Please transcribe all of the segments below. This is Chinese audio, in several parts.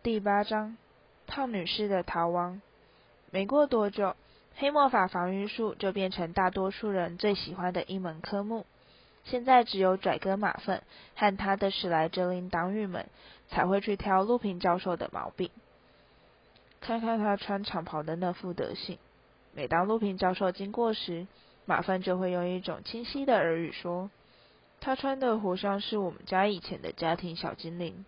第八章，胖女士的逃亡。没过多久，黑魔法防御术就变成大多数人最喜欢的一门科目。现在只有拽哥马粪和他的史莱哲林党羽们才会去挑陆平教授的毛病。看看他穿长袍的那副德行，每当陆平教授经过时，马粪就会用一种清晰的耳语说：“他穿的活像是我们家以前的家庭小精灵。”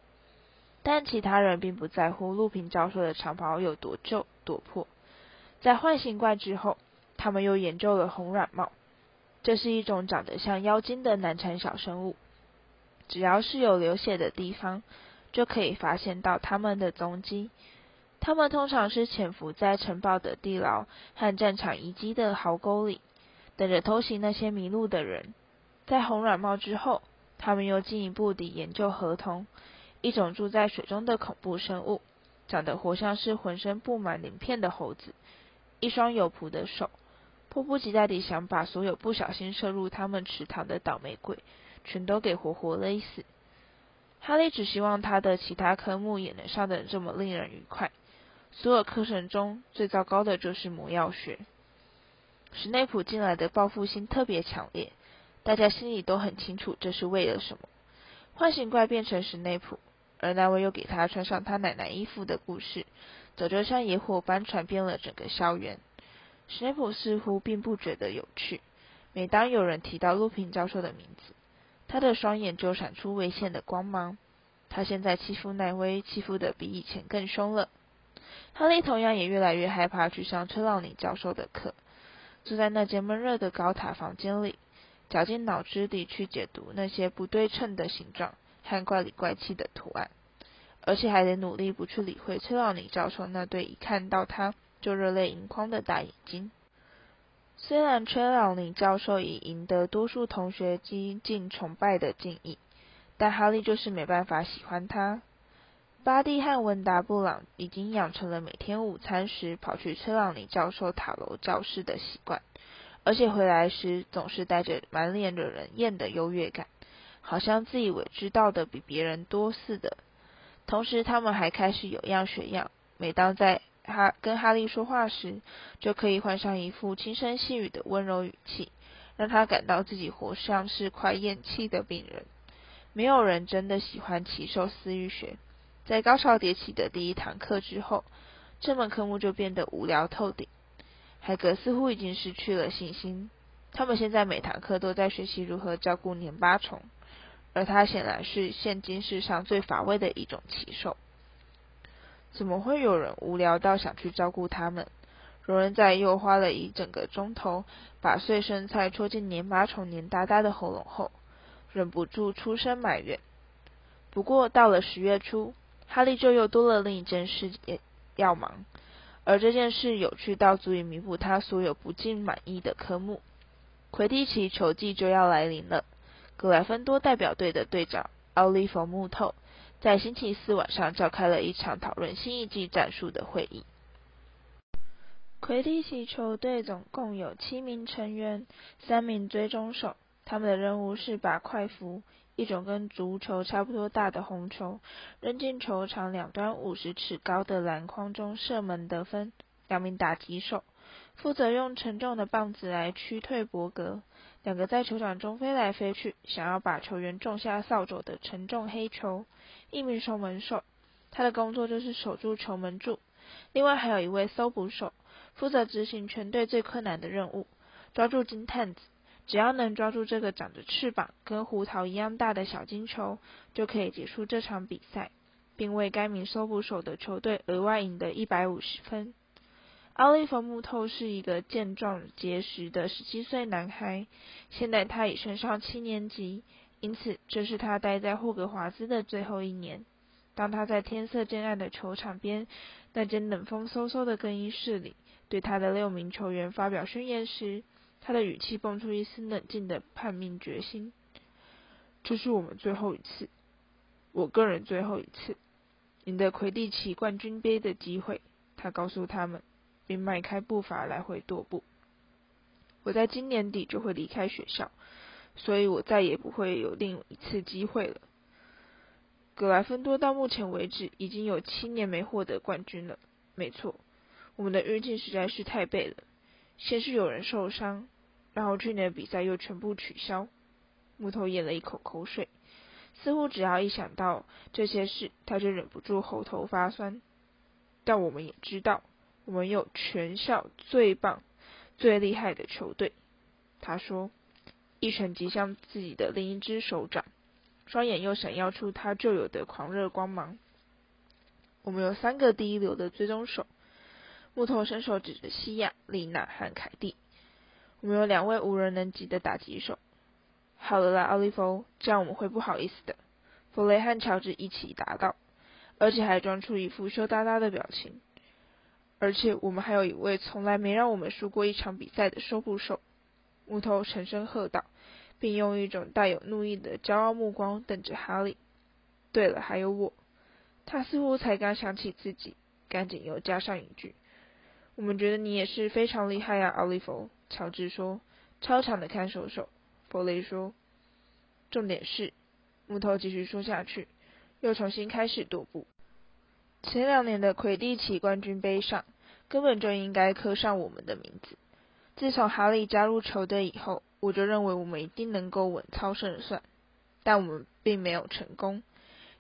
但其他人并不在乎陆平教授的长袍有多旧多破。在唤醒怪之后，他们又研究了红软帽，这是一种长得像妖精的难缠小生物。只要是有流血的地方，就可以发现到他们的踪迹。他们通常是潜伏在城堡的地牢和战场遗迹的壕沟里，等着偷袭那些迷路的人。在红软帽之后，他们又进一步地研究河童。一种住在水中的恐怖生物，长得活像是浑身布满鳞片的猴子，一双有蹼的手，迫不及待地想把所有不小心射入他们池塘的倒霉鬼，全都给活活勒死。哈利只希望他的其他科目也能上得这么令人愉快。所有课程中最糟糕的就是魔药学。史内普进来的报复心特别强烈，大家心里都很清楚这是为了什么。唤醒怪变成史内普。而那位又给他穿上他奶奶衣服的故事，早就像野火般传遍了整个校园。史内普似乎并不觉得有趣。每当有人提到陆平教授的名字，他的双眼就闪出危险的光芒。他现在欺负奈威，欺负的比以前更凶了。哈利同样也越来越害怕去上崔朗尼教授的课，坐在那间闷热的高塔房间里，绞尽脑汁地去解读那些不对称的形状。和怪里怪气的图案，而且还得努力不去理会崔老尼教授那对一看到他就热泪盈眶的大眼睛。虽然崔老尼教授已赢得多数同学激进崇拜的敬意，但哈利就是没办法喜欢他。巴蒂和文达布朗已经养成了每天午餐时跑去崔朗尼教授塔楼教室的习惯，而且回来时总是带着满脸惹人厌的优越感。好像自以为知道的比别人多似的。同时，他们还开始有样学样。每当在哈跟哈利说话时，就可以换上一副轻声细语的温柔语气，让他感到自己活像是快咽气的病人。没有人真的喜欢奇兽私欲学。在高潮迭起的第一堂课之后，这门科目就变得无聊透顶。海格似乎已经失去了信心。他们现在每堂课都在学习如何照顾年八虫。而他显然是现今世上最乏味的一种奇兽。怎么会有人无聊到想去照顾它们？荣人在又花了一整个钟头把碎生菜戳进黏巴虫黏哒哒的喉咙后，忍不住出声埋怨。不过到了十月初，哈利就又多了另一件事要忙，而这件事有趣到足以弥补他所有不尽满意的科目——魁地奇球季就要来临了。格莱芬多代表队的队长奥利弗·木透在星期四晚上召开了一场讨论新一季战术的会议。魁地奇球队总共有七名成员，三名追踪手，他们的任务是把快符（一种跟足球差不多大的红球）扔进球场两端五十尺高的篮筐中射门得分。两名打击手负责用沉重的棒子来驱退博格。两个在球场中飞来飞去，想要把球员种下扫帚的沉重黑球。一名守门手，他的工作就是守住球门柱。另外还有一位搜捕手，负责执行全队最困难的任务——抓住金探子。只要能抓住这个长着翅膀、跟胡桃一样大的小金球，就可以结束这场比赛，并为该名搜捕手的球队额外赢得一百五十分。奥利弗·木透是一个健壮结实的十七岁男孩，现在他已升上七年级，因此这是他待在霍格华兹的最后一年。当他在天色渐暗的球场边那间冷风嗖嗖的更衣室里，对他的六名球员发表宣言时，他的语气蹦出一丝冷静的叛命决心：“这是我们最后一次，我个人最后一次赢得魁地奇冠军杯的机会。”他告诉他们。并迈开步伐来回踱步。我在今年底就会离开学校，所以我再也不会有另一次机会了。格莱芬多到目前为止已经有七年没获得冠军了。没错，我们的运气实在是太背了。先是有人受伤，然后去年的比赛又全部取消。木头咽了一口口水，似乎只要一想到这些事，他就忍不住喉头发酸。但我们也知道，我们有全校最棒、最厉害的球队。他说，一拳击向自己的另一只手掌，双眼又闪耀出他旧有的狂热光芒。我们有三个第一流的追踪手。木头伸手指着西亚、丽娜和凯蒂。我们有两位无人能及的打击手。好了啦，奥利弗，这样我们会不好意思的。弗雷和乔治一起答道，而且还装出一副羞答答的表情。而且我们还有一位从来没让我们输过一场比赛的收捕手。木头沉声喝道，并用一种带有怒意的骄傲目光瞪着哈利。对了，还有我。他似乎才刚想起自己，赶紧又加上一句。我们觉得你也是非常厉害啊，奥利弗。乔治说：“超强的看守手。”弗雷说：“重点是，木头继续说下去，又重新开始踱步。前两年的魁地奇冠军杯上，根本就应该刻上我们的名字。自从哈利加入球队以后，我就认为我们一定能够稳操胜算，但我们并没有成功。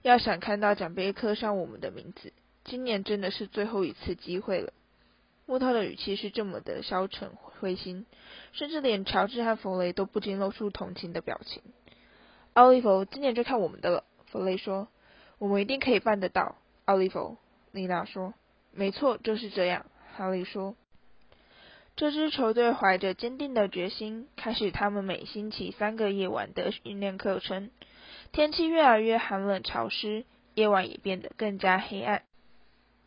要想看到奖杯刻上我们的名字，今年真的是最后一次机会了。”穆特的语气是这么的消沉灰心，甚至连乔治和弗雷都不禁露出同情的表情。奥利弗，今年就看我们的了。弗雷说：“我们一定可以办得到。”奥利弗，丽娜说：“没错，就是这样。”哈利说：“这支球队怀着坚定的决心，开始他们每星期三个夜晚的训练课程。天气越来越寒冷潮湿，夜晚也变得更加黑暗。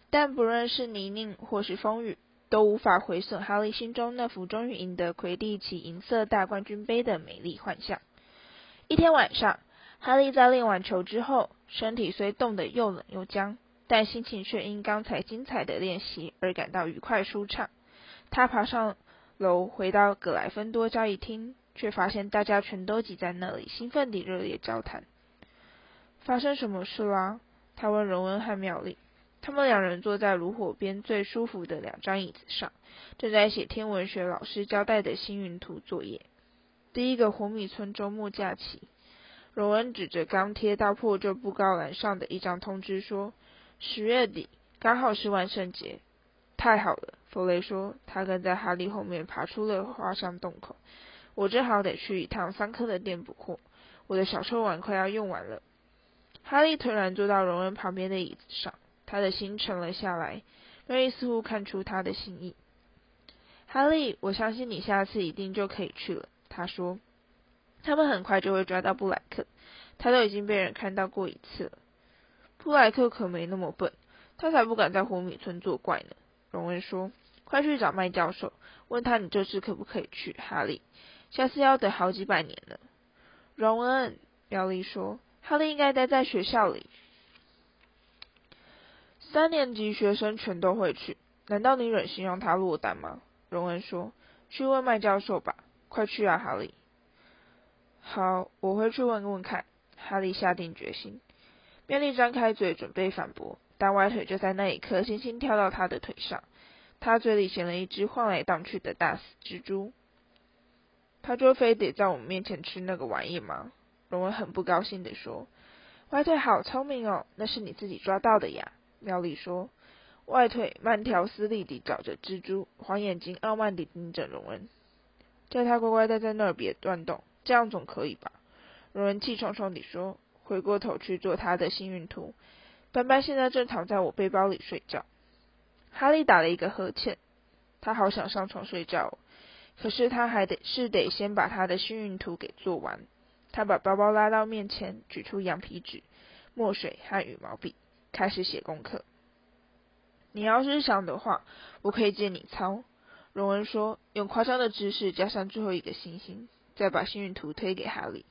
但不论是泥泞或是风雨，都无法毁损哈利心中那幅终于赢得魁地奇银色大冠军杯的美丽幻象。一天晚上，哈利在练完球之后，身体虽冻得又冷又僵，但心情却因刚才精彩的练习而感到愉快舒畅。他爬上楼，回到格莱芬多交易厅，却发现大家全都挤在那里，兴奋地热烈交谈。发生什么事啦？他问荣恩和妙丽。他们两人坐在炉火边最舒服的两张椅子上，正在写天文学老师交代的星云图作业。第一个火米村周末假期，荣恩指着刚贴到破旧布告栏上的一张通知说：“十月底，刚好是万圣节。”太好了，弗雷说，他跟在哈利后面爬出了花香洞口。我正好得去一趟桑科的店补货，我的小抽碗快要用完了。哈利突然坐到荣恩旁边的椅子上。他的心沉了下来，瑞似乎看出他的心意。哈利，我相信你下次一定就可以去了。他说：“他们很快就会抓到布莱克，他都已经被人看到过一次了。”布莱克可没那么笨，他才不敢在火米村作怪呢。荣恩说：“快去找麦教授，问他你这次可不可以去。”哈利，下次要等好几百年了。荣恩，妙丽说：“哈利应该待在学校里。”三年级学生全都会去，难道你忍心让他落单吗？荣恩说：“去问麦教授吧，快去啊，哈利。”好，我会去问问看。哈利下定决心。妙丽张开嘴准备反驳，但歪腿就在那一刻轻轻跳到他的腿上。他嘴里衔了一只晃来荡去的大死蜘蛛。他就非得在我们面前吃那个玩意吗？荣恩很不高兴地说：“歪腿好聪明哦，那是你自己抓到的呀。”妙丽说：“外腿慢条斯理地找着蜘蛛，黄眼睛傲慢地盯着荣恩，叫他乖乖待在那儿，别乱动，这样总可以吧？”荣恩气冲冲地说，回过头去做他的幸运图。斑斑现在正躺在我背包里睡觉。哈利打了一个呵欠，他好想上床睡觉，可是他还得是得先把他的幸运图给做完。他把包包拉到面前，取出羊皮纸、墨水和羽毛笔。开始写功课。你要是想的话，我可以借你抄。荣恩说，用夸张的姿势加上最后一个星星，再把幸运图推给哈利。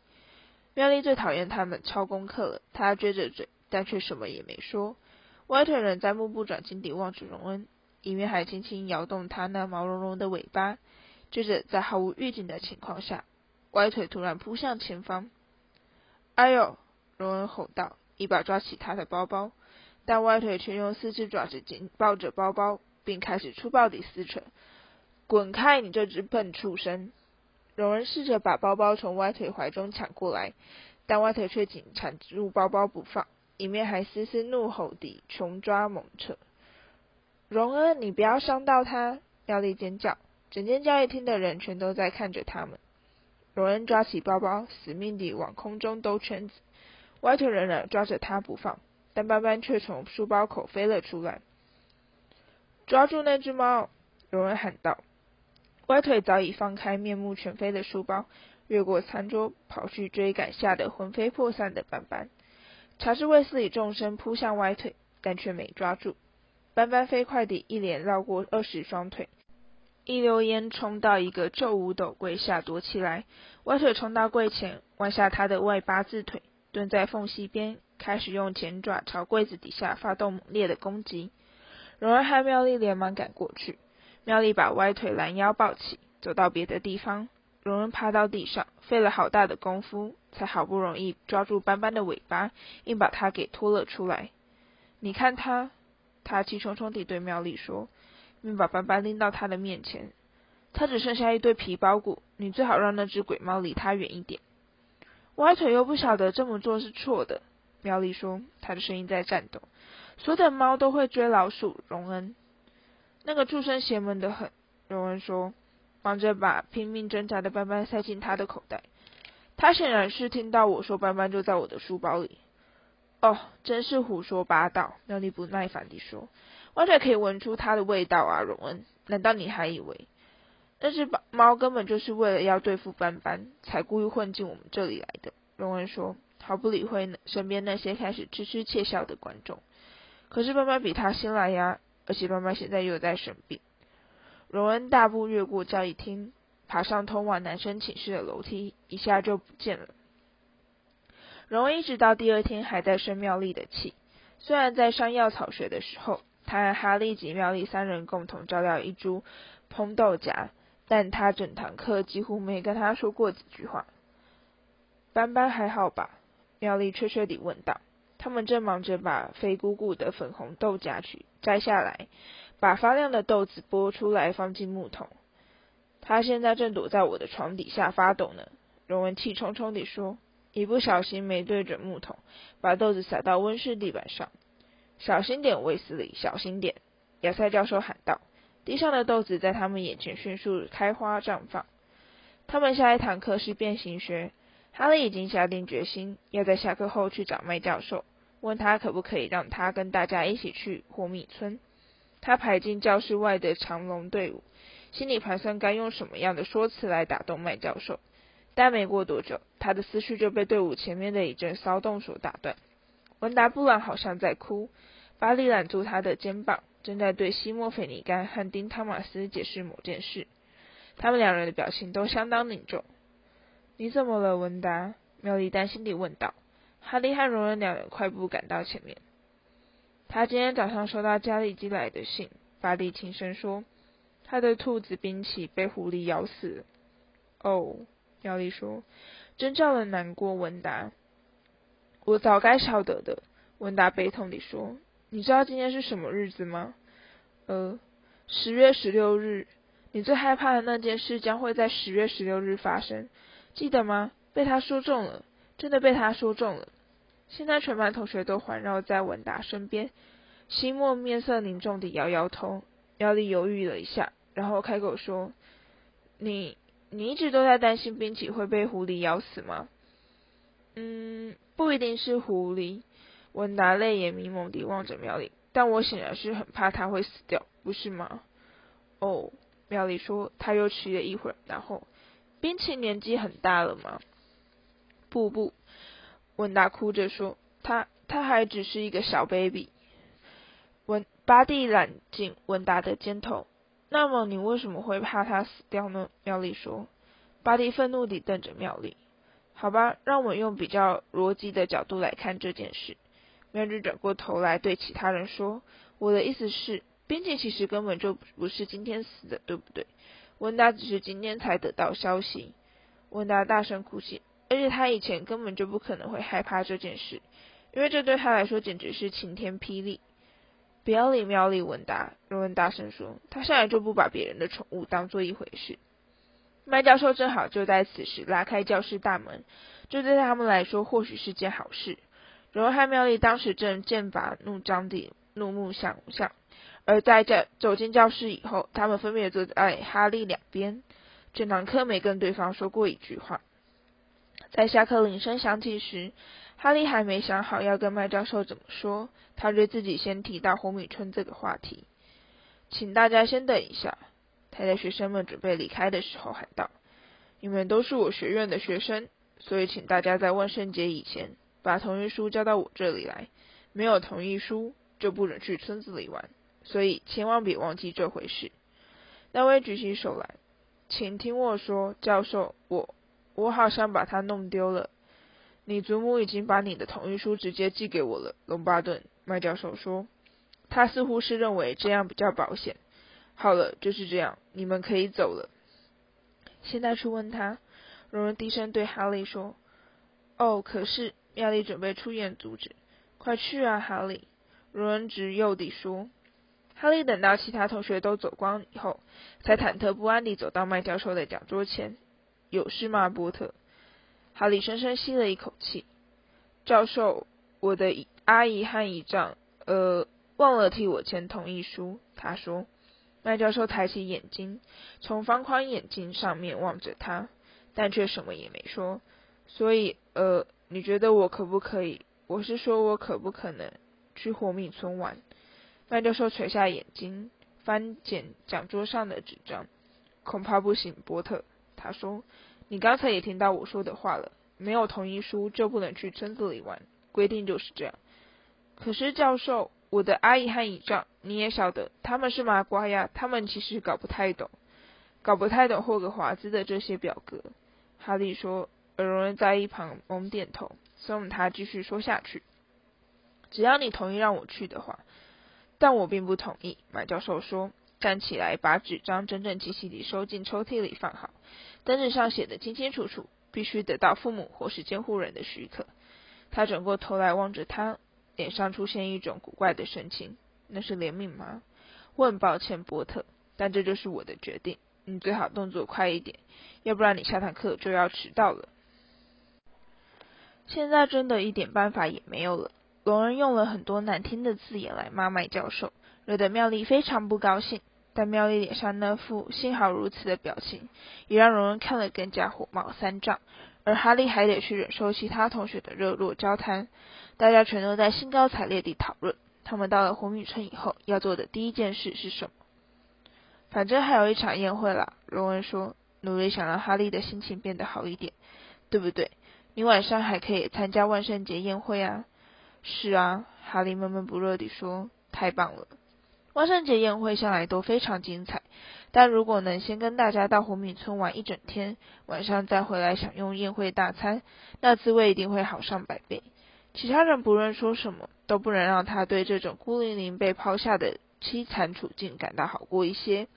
妙丽最讨厌他们抄功课了，他撅着嘴，但却什么也没说。歪腿人在目不转睛地望着荣恩，一面还轻轻摇动他那毛茸茸的尾巴。接着，在毫无预警的情况下，歪腿突然扑向前方。哎呦！荣恩吼道。一把抓起他的包包，但歪腿却用四只爪子紧抱着包包，并开始粗暴地撕扯。滚开，你这只笨畜生！荣恩试着把包包从歪腿怀中抢过来，但歪腿却紧缠住包包不放，一面还嘶嘶怒吼地穷抓猛扯。荣恩，你不要伤到他！妙丽尖叫，整间交易厅的人全都在看着他们。荣恩抓起包包，死命地往空中兜圈子，歪腿仍然抓着他不放，但斑斑却从书包口飞了出来。抓住那只猫！荣恩喊道。歪腿早已放开面目全非的书包，越过餐桌，跑去追赶吓得魂飞魄散的斑斑。查士卫斯理纵身扑向歪腿，但却没抓住。斑斑飞快地一连绕过二十双腿，一溜烟冲到一个皱五斗柜下躲起来。歪腿冲到柜前，弯下他的外八字腿，蹲在缝隙边，开始用前爪朝柜子底下发动猛烈的攻击。荣儿和妙丽连忙赶过去。妙丽把歪腿拦腰抱起，走到别的地方。荣恩趴到地上，费了好大的功夫，才好不容易抓住斑斑的尾巴，硬把它给拖了出来。你看他，他气冲冲地对妙丽说，并把斑斑拎到他的面前。他只剩下一堆皮包骨，你最好让那只鬼猫离他远一点。歪腿又不晓得这么做是错的。妙丽说，她的声音在颤抖。所有的猫都会追老鼠，荣恩。那个畜生邪门的很，荣恩说，忙着把拼命挣扎的斑斑塞进他的口袋。他显然是听到我说斑斑就在我的书包里。哦，真是胡说八道！妙丽不耐烦地说，完全可以闻出它的味道啊，荣恩。难道你还以为那只猫根本就是为了要对付斑斑，才故意混进我们这里来的？荣恩说，毫不理会身边那些开始痴痴窃笑的观众。可是斑斑比他先来呀。而且妈妈现在又在生病。荣恩大步越过交易厅，爬上通往男生寝室的楼梯，一下就不见了。荣恩一直到第二天还在生妙丽的气。虽然在上药草学的时候，他和哈利及妙丽三人共同照料一株蓬豆荚，但他整堂课几乎没跟他说过几句话。斑斑还好吧？妙丽怯怯地问道。他们正忙着把肥鼓鼓的粉红豆荚取摘下来，把发亮的豆子剥出来放进木桶。他现在正躲在我的床底下发抖呢。荣文气冲冲地说，一不小心没对准木桶，把豆子撒到温室地板上。小心点，威斯利，小心点！亚塞教授喊道。地上的豆子在他们眼前迅速开花绽放。他们下一堂课是变形学。哈利已经下定决心要在下课后去找麦教授。问他可不可以让他跟大家一起去火米村。他排进教室外的长龙队伍，心里盘算该用什么样的说辞来打动麦教授。但没过多久，他的思绪就被队伍前面的一阵骚动所打断。文达布朗好像在哭，巴利揽住他的肩膀，正在对西莫菲尼甘和丁汤马斯解释某件事。他们两人的表情都相当凝重。你怎么了，文达？妙丽担心地问道。哈利和荣恩两人快步赶到前面。他今天早上收到家里寄来的信，巴利轻声说：“他的兔子冰奇被狐狸咬死了。”哦，妙丽说，真叫人难过。文达，我早该晓得的。文达悲痛地说：“你知道今天是什么日子吗？”呃，十月十六日。你最害怕的那件事将会在十月十六日发生，记得吗？被他说中了。真的被他说中了。现在全班同学都环绕在文达身边。西莫面色凝重地摇摇头。苗丽犹豫了一下，然后开口说：“你，你一直都在担心冰淇会被狐狸咬死吗？”“嗯，不一定是狐狸。”文达泪眼迷蒙地望着苗丽，“但我显然是很怕它会死掉，不是吗？”“哦。”苗丽说。他又迟了一会儿，然后：“冰淇年纪很大了吗？”不不，文达哭着说：“他他还只是一个小 baby。”文巴蒂揽进文达的肩头。那么你为什么会怕他死掉呢？妙丽说。巴蒂愤怒地瞪着妙丽。好吧，让我用比较逻辑的角度来看这件事。妙丽转过头来对其他人说：“我的意思是，边界其实根本就不是今天死的，对不对？文达只是今天才得到消息。”文达大声哭泣。而且他以前根本就不可能会害怕这件事，因为这对他来说简直是晴天霹雳。不要理妙丽文达，荣恩大声说：“他向来就不把别人的宠物当做一回事。”麦教授正好就在此时拉开教室大门，这对他们来说或许是件好事。荣恩和妙丽当时正剑拔弩张地怒目相向，而在教走进教室以后，他们分别坐在哈利两边。整堂课没跟对方说过一句话。在下课铃声响起时，哈利还没想好要跟麦教授怎么说，他对自己先提到红米村这个话题。请大家先等一下，他在学生们准备离开的时候喊道：“你们都是我学院的学生，所以请大家在万圣节以前把同意书交到我这里来。没有同意书就不准去村子里玩，所以千万别忘记这回事。”那位举起手来。请听我说，教授，我我好像把它弄丢了。你祖母已经把你的同意书直接寄给我了，龙巴顿麦教授说。他似乎是认为这样比较保险。好了，就是这样，你们可以走了。现在去问他。荣恩低声对哈利说。哦，可是妙丽准备出言阻止。快去啊，哈利！荣恩直诱地说。哈利等到其他同学都走光以后，才忐忑不安地走到麦教授的讲桌前。有事吗，波特？哈利深深吸了一口气。教授，我的阿姨和姨丈，呃，忘了替我签同意书。他说。麦教授抬起眼睛，从方框眼镜上面望着他，但却什么也没说。所以，呃，你觉得我可不可以？我是说我可不可能去火米村玩？麦教授垂下眼睛，翻检讲桌上的纸张。恐怕不行，波特。他说：“你刚才也听到我说的话了，没有同意书就不能去村子里玩，规定就是这样。”可是，教授，我的阿姨和姨丈，你也晓得，他们是麻瓜呀，他们其实搞不太懂，搞不太懂霍格华兹的这些表格。哈利说，而荣恩在一旁猛点头，怂恿他继续说下去。只要你同意让我去的话。但我并不同意，麦教授说，站起来把纸张整整齐齐地收进抽屉里放好，单子上写的清清楚楚，必须得到父母或是监护人的许可。他转过头来望着他，脸上出现一种古怪的神情，那是怜悯吗？我很抱歉，波特，但这就是我的决定。你最好动作快一点，要不然你下堂课就要迟到了。现在真的一点办法也没有了。龙人用了很多难听的字眼来骂麦教授，惹得妙丽非常不高兴。但妙丽脸上那副幸好如此的表情，也让荣恩看了更加火冒三丈。而哈利还得去忍受其他同学的热络交谈，大家全都在兴高采烈地讨论，他们到了红米村以后要做的第一件事是什么。反正还有一场宴会啦，荣恩说，努力想让哈利的心情变得好一点，对不对？你晚上还可以参加万圣节宴会啊。是啊，哈利闷闷不乐地说：“太棒了！万圣节宴会向来都非常精彩，但如果能先跟大家到红米村玩一整天，晚上再回来享用宴会大餐，那滋味一定会好上百倍。其他人不论说什么，都不能让他对这种孤零零被抛下的凄惨处境感到好过一些。”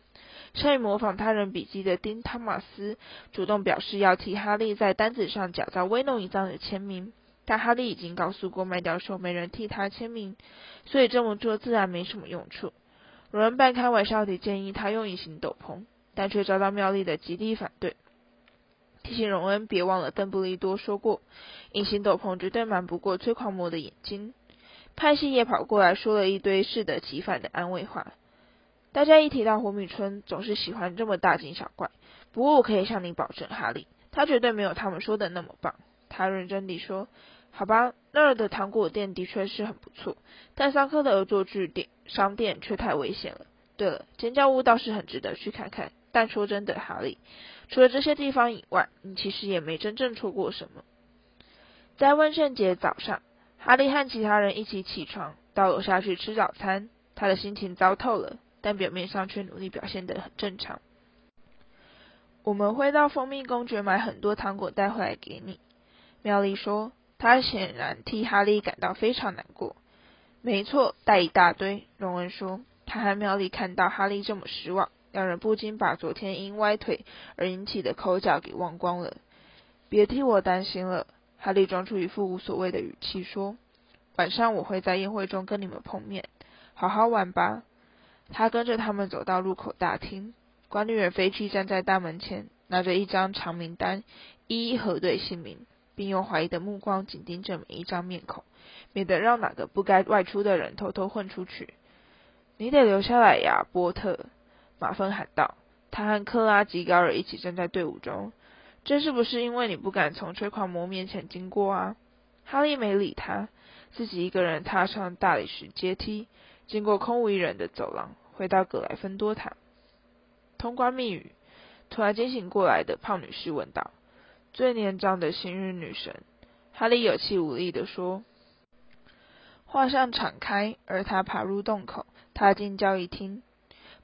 善于模仿他人笔记的丁·汤马斯主动表示要替哈利在单子上假造威诺一张的签名。但哈利已经告诉过麦教授，没人替他签名，所以这么做自然没什么用处。荣恩半开玩笑地建议他用隐形斗篷，但却遭到妙丽的极力反对，提醒荣恩别忘了邓布利多说过，隐形斗篷绝对瞒不过催狂魔的眼睛。派系也跑过来说了一堆适得其反的安慰话。大家一提到火米村，总是喜欢这么大惊小怪。不过我可以向你保证，哈利，他绝对没有他们说的那么棒。他认真地说。好吧，那儿的糖果店的确是很不错，但桑科的恶作剧店商店却太危险了。对了，尖叫屋倒是很值得去看看。但说真的，哈利，除了这些地方以外，你其实也没真正错过什么。在万圣节早上，哈利和其他人一起起床，到楼下去吃早餐。他的心情糟透了，但表面上却努力表现得很正常。我们会到蜂蜜公爵买很多糖果带回来给你，妙丽说。他显然替哈利感到非常难过。没错，带一大堆。荣恩说。他和妙丽看到哈利这么失望，两人不禁把昨天因歪腿而引起的口角给忘光了。别替我担心了，哈利装出一副无所谓的语气说。晚上我会在宴会中跟你们碰面，好好玩吧。他跟着他们走到入口大厅，管理员飞机站在大门前，拿着一张长名单，一一核对姓名，并用怀疑的目光紧盯着每一张面孔，免得让哪个不该外出的人偷偷混出去。你得留下来呀，波特！马芬喊道。他和克拉吉高尔一起站在队伍中。这是不是因为你不敢从吹狂魔面前经过啊？哈利没理他，自己一个人踏上大理石阶梯，经过空无一人的走廊，回到格莱芬多塔。通关密语。突然惊醒过来的胖女士问道：“最年长的幸运女神。”哈利有气无力地说：“画像敞开，而他爬入洞口，踏进交易厅。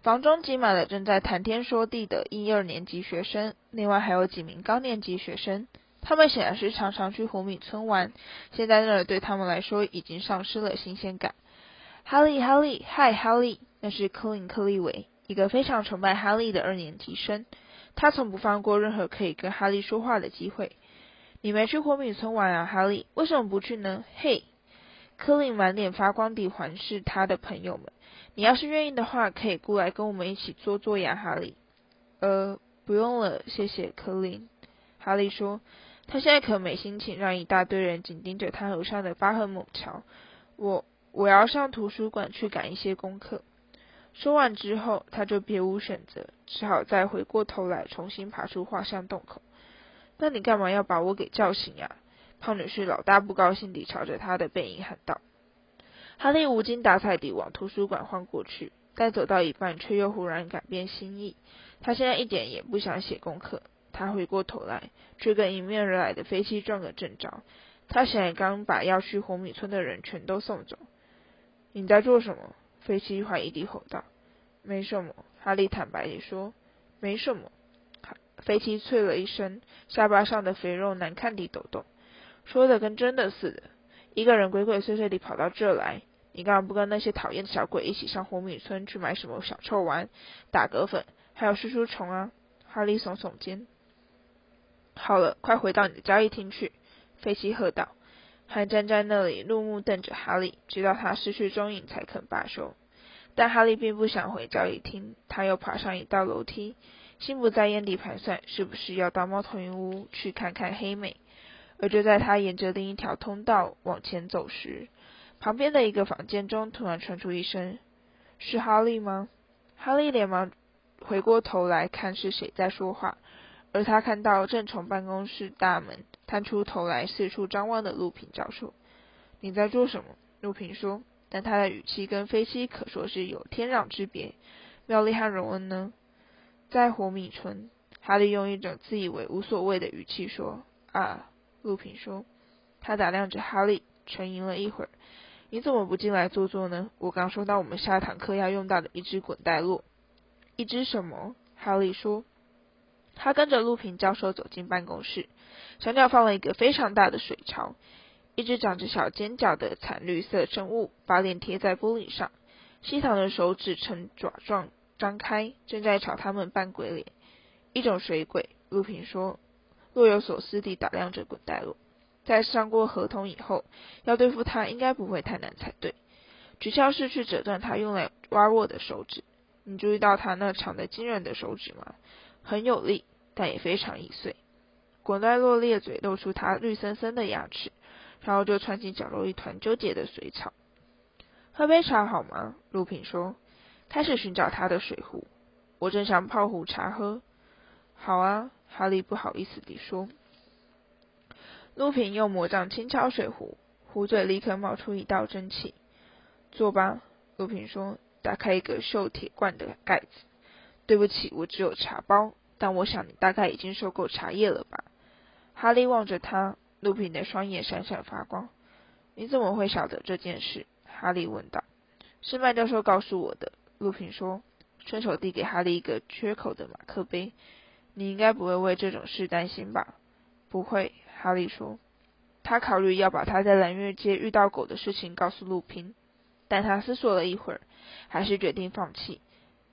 房中挤满了正在谈天说地的一二年级学生，另外还有几名高年级学生。他们显然是常常去红米村玩，现在那儿对他们来说已经丧失了新鲜感。哈利，哈利，嗨，哈利，那是科林·克利维，一个非常崇拜哈利的二年级生。他从不放过任何可以跟哈利说话的机会。你没去红米村玩啊，哈利？为什么不去呢？嘿，科林满脸发光地环视他的朋友们。你要是愿意的话，可以过来跟我们一起坐坐呀，哈利。呃，不用了，谢谢，科林。哈利说，他现在可没心情让一大堆人紧盯着他头上的疤痕猛瞧。我我要上图书馆去赶一些功课。说完之后，他就别无选择，只好再回过头来重新爬出画像洞口。那你干嘛要把我给叫醒呀？胖女士老大不高兴地朝着他的背影喊道。哈利无精打采地往图书馆晃过去，但走到一半，却又忽然改变心意。他现在一点也不想写功课。他回过头来，却跟迎面而来的飞机撞个正着。他显然刚把要去红米村的人全都送走。你在做什么？飞机怀疑地吼道：“没什么。”哈利坦白地说：“没什么。”飞机啐了一声，下巴上的肥肉难看地抖动，说的跟真的似的。一个人鬼鬼祟祟地跑到这来。你干嘛不跟那些讨厌的小鬼一起上红米村去买什么小臭丸、打嗝粉，还有蜘蛛虫啊？哈利耸耸肩。好了，快回到你的交易厅去！飞机喝道。还站在那里怒目瞪着哈利，直到他失去踪影才肯罢休。但哈利并不想回交易厅，他又爬上一道楼梯，心不在焉地盘算是不是要到猫头鹰屋去看看黑妹。而就在他沿着另一条通道往前走时，旁边的一个房间中突然传出一声：“是哈利吗？”哈利连忙回过头来看是谁在说话，而他看到正从办公室大门探出头来四处张望的陆平教授。“你在做什么？”陆平说，但他的语气跟飞机可说是有天壤之别。妙丽和荣恩呢？在火米村。哈利用一种自以为无所谓的语气说：“啊。”陆平说。他打量着哈利，沉吟了一会儿。你怎么不进来坐坐呢？我刚收到我们下堂课要用到的一只滚带落。一只什么？哈利说。他跟着陆平教授走进办公室，墙角放了一个非常大的水槽，一只长着小尖角的惨绿色生物把脸贴在玻璃上，细长的手指呈爪状张开，正在朝他们扮鬼脸。一种水鬼，陆平说，若有所思地打量着滚带洛。在上过合同以后，要对付他应该不会太难才对。诀窍是去折断他用来挖握的手指。你注意到他那长得惊人的手指吗？很有力，但也非常易碎。滚带落咧嘴，露出他绿森森的牙齿，然后就窜进角落一团纠结的水草。喝杯茶好吗？陆平说，开始寻找他的水壶。我正想泡壶茶喝。好啊，哈利不好意思地说。陆平用魔杖轻敲水壶，壶嘴立刻冒出一道蒸汽。坐吧，陆平说，打开一个锈铁罐的盖子。对不起，我只有茶包，但我想你大概已经收够茶叶了吧？哈利望着他，陆平的双眼闪闪发光。你怎么会晓得这件事？哈利问道。是麦教授告诉我的，陆平说，顺手递给哈利一个缺口的马克杯。你应该不会为这种事担心吧？不会。哈利说：“他考虑要把他在蓝月街遇到狗的事情告诉陆平，但他思索了一会儿，还是决定放弃。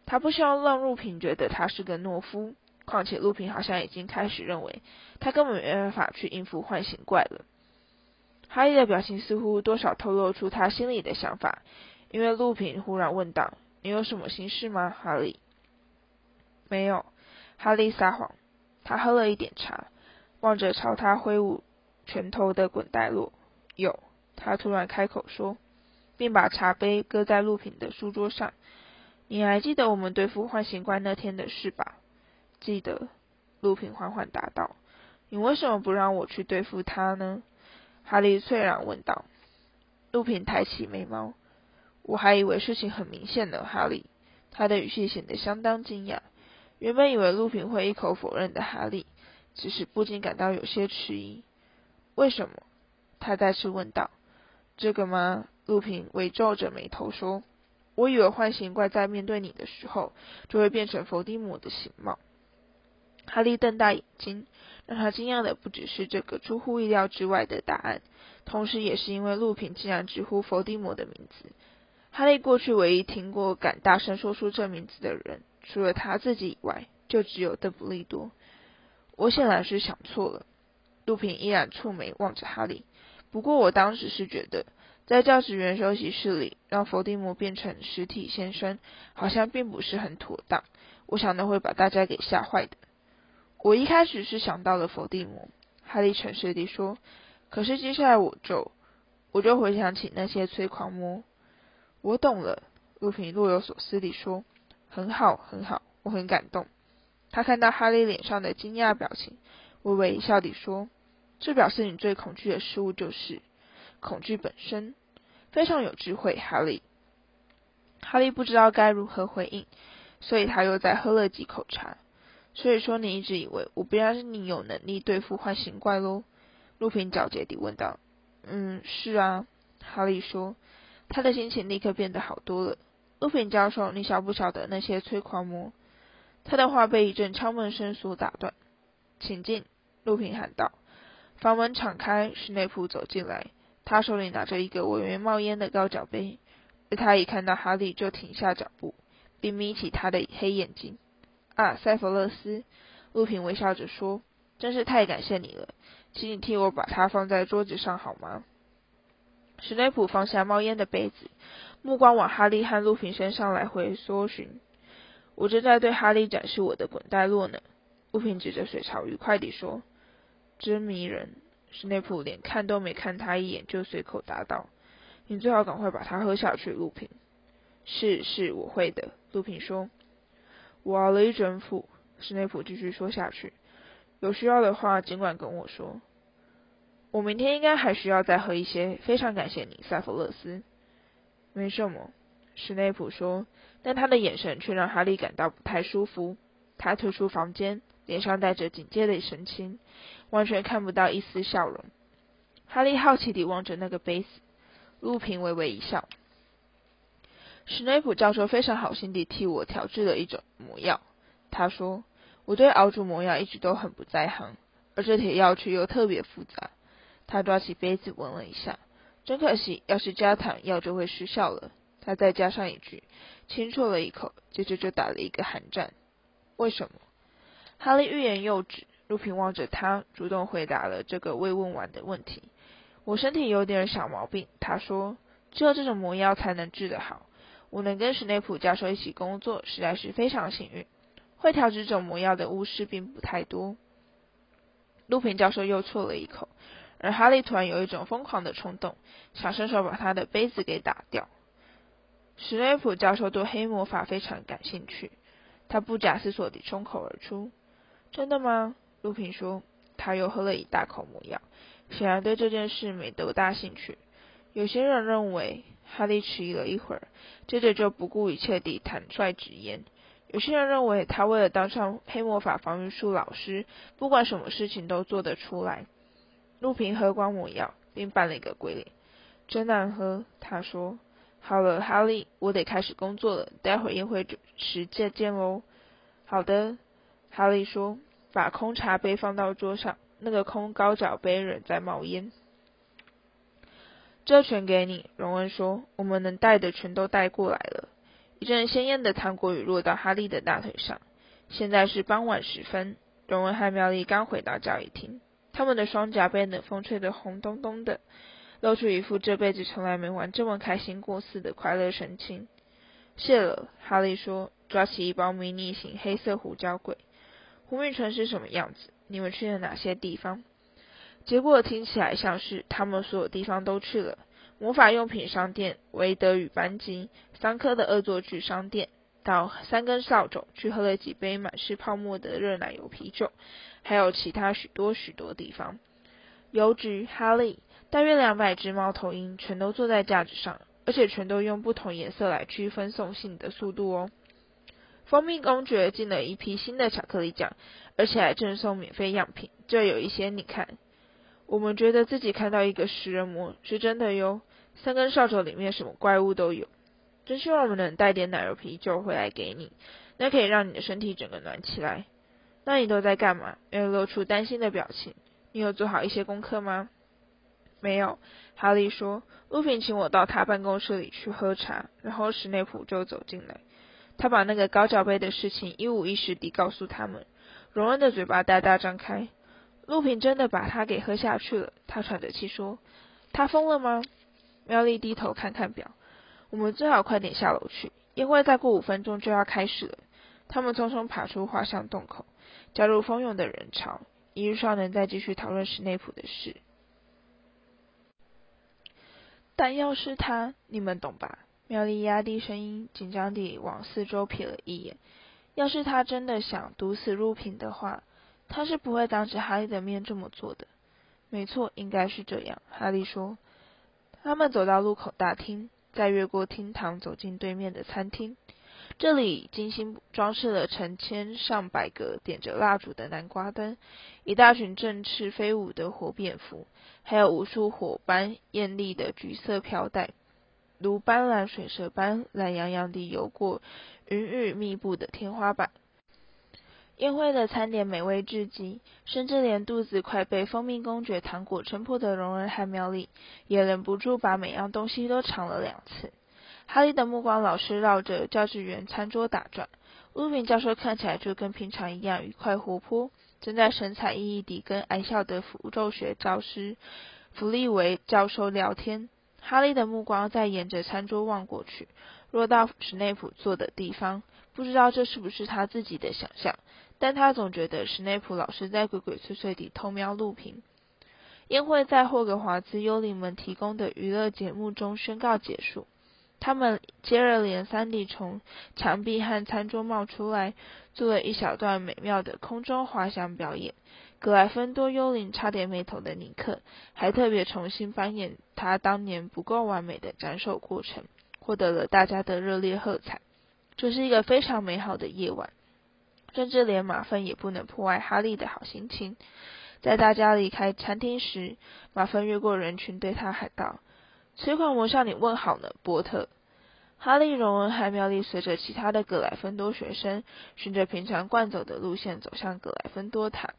他不希望让陆平觉得他是个懦夫，况且陆平好像已经开始认为他根本没办法去应付唤醒怪了。”哈利的表情似乎多少透露出他心里的想法，因为陆平忽然问道：“你有什么心事吗，哈利？”“没有。”哈利撒谎。他喝了一点茶，望着朝他挥舞拳头的滚带洛。“有。”他突然开口说，并把茶杯搁在陆平的书桌上。“你还记得我们对付唤醒怪那天的事吧？”“记得。”陆平缓缓答道。“你为什么不让我去对付他呢？”哈利脆然问道。陆平抬起眉毛：“我还以为事情很明显呢，哈利。”他的语气显得相当惊讶。原本以为陆平会一口否认的哈利，只是不禁感到有些迟疑。为什么？他再次问道。这个吗？陆平微皱着眉头说：“我以为幻形怪在面对你的时候，就会变成伏地魔的形貌。”哈利瞪大眼睛。让他惊讶的不只是这个出乎意料之外的答案，同时也是因为陆平竟然直呼伏地魔的名字。哈利过去唯一听过敢大声说出这名字的人，除了他自己以外，就只有邓布利多。我显然是想错了。陆平依然蹙眉望着哈利。不过我当时是觉得，在教职员休息室里让伏地魔变成实体现身，好像并不是很妥当。我想那会把大家给吓坏的。我一开始是想到了伏地魔，哈利诚实地说。可是接下来我就，我就回想起那些催狂魔。我懂了，陆平若有所思地说。很好，很好，我很感动。他看到哈利脸上的惊讶表情，微微一笑地说：“这表示你最恐惧的事物就是恐惧本身。”非常有智慧，哈利。哈利不知道该如何回应，所以他又再喝了几口茶。所以说，你一直以为我不然是你有能力对付幻形怪喽？陆平狡黠地问道。嗯，是啊，哈利说，他的心情立刻变得好多了。陆平教授，你晓不晓得那些催狂魔？他的话被一阵敲门声所打断。请进，陆平喊道。房门敞开，史内普走进来，他手里拿着一个微微冒烟的高脚杯，而他一看到哈利就停下脚步，并眯起他的黑眼睛。啊，塞弗勒斯，陆平微笑着说：“真是太感谢你了，请你替我把它放在桌子上好吗？”史内普放下冒烟的杯子，目光往哈利和陆平身上来回搜寻。我正在对哈利展示我的滚带落呢。陆平指着水槽，愉快地说：“真迷人。”史内普连看都没看他一眼，就随口答道：“你最好赶快把它喝下去。”陆平：“是是，我会的。”陆平说。我熬了一整副。史内普继续说下去：“有需要的话，尽管跟我说。我明天应该还需要再喝一些。非常感谢你，塞弗勒斯。”没什么，史内普说，但他的眼神却让哈利感到不太舒服。他退出房间，脸上带着警戒的神情，完全看不到一丝笑容。哈利好奇地望着那个杯子，陆平微微一笑。史内普教授非常好心地替我调制了一种魔药。他说：“我对熬煮魔药一直都很不在行，而这铁药却又特别复杂。”他抓起杯子闻了一下，真可惜，要是加糖，药就会失效了。他再加上一句，轻啜了一口，接着就打了一个寒战。为什么？哈利欲言又止。陆平望着他，主动回答了这个未问完的问题。我身体有点小毛病，他说，只有这种魔药才能治得好。我能跟史内普教授一起工作，实在是非常幸运。会调制这种魔药的巫师并不太多。陆平教授又啜了一口，而哈利突然有一种疯狂的冲动，想伸手把他的杯子给打掉。史内普教授对黑魔法非常感兴趣，他不假思索地冲口而出：“真的吗？”陆平说。他又喝了一大口魔药，显然对这件事没多大兴趣。有些人认为。哈利迟疑了一会儿，接着就不顾一切地坦率直言：“有些人认为他为了当上黑魔法防御术老师，不管什么事情都做得出来。”陆平喝光魔药，并扮了一个鬼脸：“真难喝。”他说：“好了，哈利，我得开始工作了，待会儿宴会时再见喽。”“好的。”哈利说，把空茶杯放到桌上，那个空高脚杯仍在冒烟。这全给你，荣恩说。我们能带的全都带过来了。一阵鲜艳的糖果雨落到哈利的大腿上。现在是傍晚时分，荣恩和妙丽刚回到教育厅，他们的双颊被冷风吹得红咚咚的。露出一副这辈子从来没玩这么开心过似的快乐神情。谢了，哈利说，抓起一包迷你型黑色胡椒鬼。胡明城是什么样子？你们去了哪些地方？结果听起来像是他们所有地方都去了：魔法用品商店、维德与班级、桑科的恶作剧商店，到三根扫帚去喝了几杯满是泡沫的热奶油啤酒，还有其他许多许多地方。邮局，哈利，大约两百只猫头鹰全都坐在架子上，而且全都用不同颜色来区分送信的速度哦。蜂蜜公爵进了一批新的巧克力酱，而且还赠送免费样品。这有一些，你看。我们觉得自己看到一个食人魔，是真的哟。三根扫帚里面什么怪物都有。真希望我们能带点奶油啤酒回来给你，那可以让你的身体整个暖起来。那你都在干嘛？没有露出担心的表情。你有做好一些功课吗？没有。哈利说。露平请我到他办公室里去喝茶，然后史内普就走进来。他把那个高脚杯的事情一五一十地告诉他们。荣恩的嘴巴大大张开。陆平真的把他给喝下去了，他喘着气说：“他疯了吗？”妙丽低头看看表，我们最好快点下楼去，因为再过五分钟就要开始了。他们匆匆爬出画像洞口，加入蜂拥的人潮，一日少能再继续讨论史内普的事。但要是他，你们懂吧？妙丽压低声音，紧张地往四周瞥了一眼。要是他真的想毒死陆平的话。他是不会当着哈利的面这么做的。没错，应该是这样。哈利说。他们走到路口大厅，再越过厅堂，走进对面的餐厅。这里精心装饰了成千上百个点着蜡烛的南瓜灯，一大群振翅飞舞的火蝙蝠，还有无数火般艳丽的橘色飘带，如斑斓水蛇般懒洋洋地游过云雨密布的天花板。宴会的餐点美味至极，甚至连肚子快被蜂蜜公爵糖果撑破的荣恩和妙丽，也忍不住把每样东西都尝了两次。哈利的目光老是绕着教职员餐桌打转。乌平教授看起来就跟平常一样愉快活泼，正在神采奕奕地跟矮小的符咒学教师弗利维教授聊天。哈利的目光在沿着餐桌望过去，落到史内普坐的地方，不知道这是不是他自己的想象。但他总觉得史内普老是在鬼鬼祟祟地偷瞄录屏。宴会在霍格华兹幽灵们提供的娱乐节目中宣告结束。他们接二连三地从墙壁和餐桌冒出来，做了一小段美妙的空中滑翔表演。格莱芬多幽灵差点没头的尼克，还特别重新扮演他当年不够完美的斩首过程，获得了大家的热烈喝彩。这是一个非常美好的夜晚。甚至连马粪也不能破坏哈利的好心情。在大家离开餐厅时，马粪越过人群对他喊道：“催款魔向你问好呢，波特。”哈利、荣恩和妙丽随着其他的格莱芬多学生，循着平常惯走的路线走向格莱芬多塔。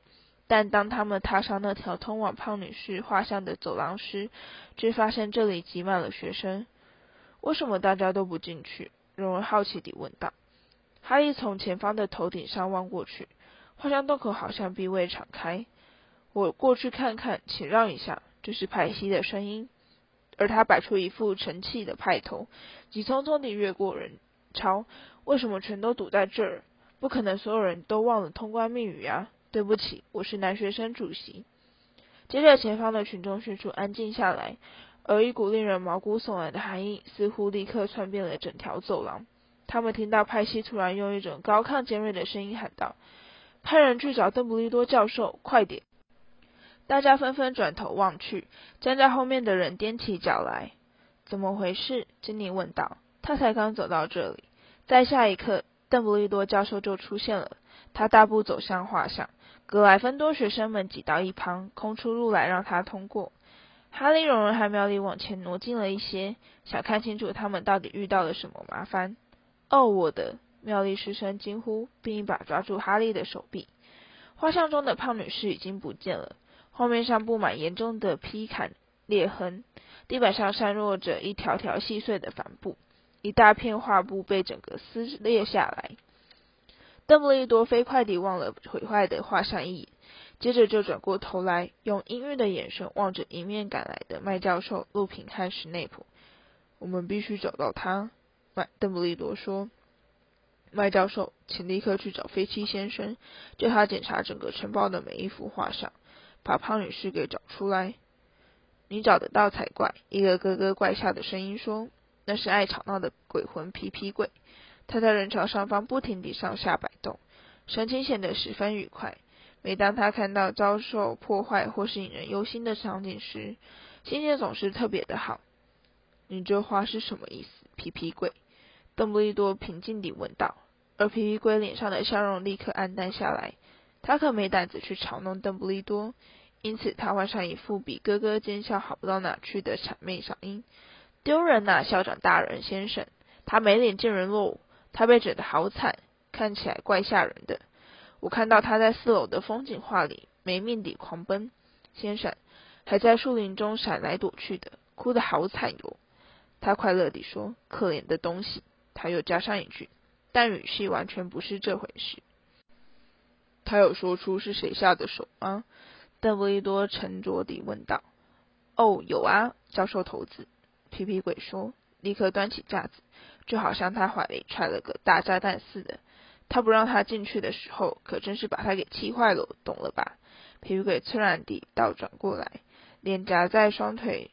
但当他们踏上那条通往胖女士画像的走廊时，却发现这里挤满了学生。为什么大家都不进去？荣恩好奇地问道。哈利从前方的头顶上望过去，画像洞口好像并未敞开。我过去看看，请让一下。这是派西的声音，而他摆出一副沉气的派头，急匆匆地越过人潮。为什么全都堵在这儿？不可能所有人都忘了通关密语啊！对不起，我是男学生主席。接着，前方的群众迅速安静下来，而一股令人毛骨悚然的寒意似乎立刻窜遍了整条走廊。他们听到派西突然用一种高亢尖锐的声音喊道：“派人去找邓布利多教授，快点！”大家纷纷转头望去，站在后面的人踮起脚来。怎么回事？金妮问道。他才刚走到这里，在下一刻，邓布利多教授就出现了。他大步走向画像，格莱芬多学生们挤到一旁，空出路来让他通过。哈利、荣恩和妙丽往前挪近了一些，想看清楚他们到底遇到了什么麻烦。哦，我的！妙丽失声惊呼，并一把抓住哈利的手臂。画像中的胖女士已经不见了，画面上布满严重的劈砍裂痕，地板上散落着一条条细碎的帆布，一大片画布被整个撕裂下来。邓布利多飞快地望了毁坏的画像一眼，接着就转过头来，用阴郁的眼神望着迎面赶来的麦教授、陆平和史内普。我们必须找到他，邓布利多说。麦教授，请立刻去找飞七先生，叫他检查整个城堡的每一幅画上，把胖女士给找出来。你找得到才怪！一个咯咯怪笑的声音说：“那是爱吵闹的鬼魂皮皮鬼，他在人潮上方不停地上下摆动，神情显得十分愉快。每当他看到遭受破坏或是引人忧心的场景时，心情总是特别的好。”你这话是什么意思，皮皮鬼？邓布利多平静地问道，而皮皮龟脸上的笑容立刻黯淡下来。他可没胆子去嘲弄邓布利多，因此他换上一副比咯咯奸笑好不到哪去的谄媚嗓音：“丢人呐，校长大人先生！他没脸见人喽！他被整得好惨，看起来怪吓人的。我看到他在四楼的风景画里没命地狂奔，先生还在树林中闪来躲去的，哭得好惨哟。”他快乐地说：“可怜的东西。”他又加上一句，但语气完全不是这回事。他有说出是谁下的手吗？邓布利多沉着地问道。哦，有啊，教授头子。皮皮鬼说，立刻端起架子，就好像他怀里揣了个大炸弹似的。他不让他进去的时候，可真是把他给气坏了，懂了吧？皮皮鬼突然地倒转过来，脸颊在双腿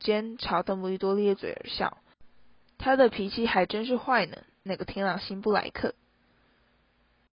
间，朝邓布利多咧嘴而笑。他的脾气还真是坏呢，那个天狼星布莱克。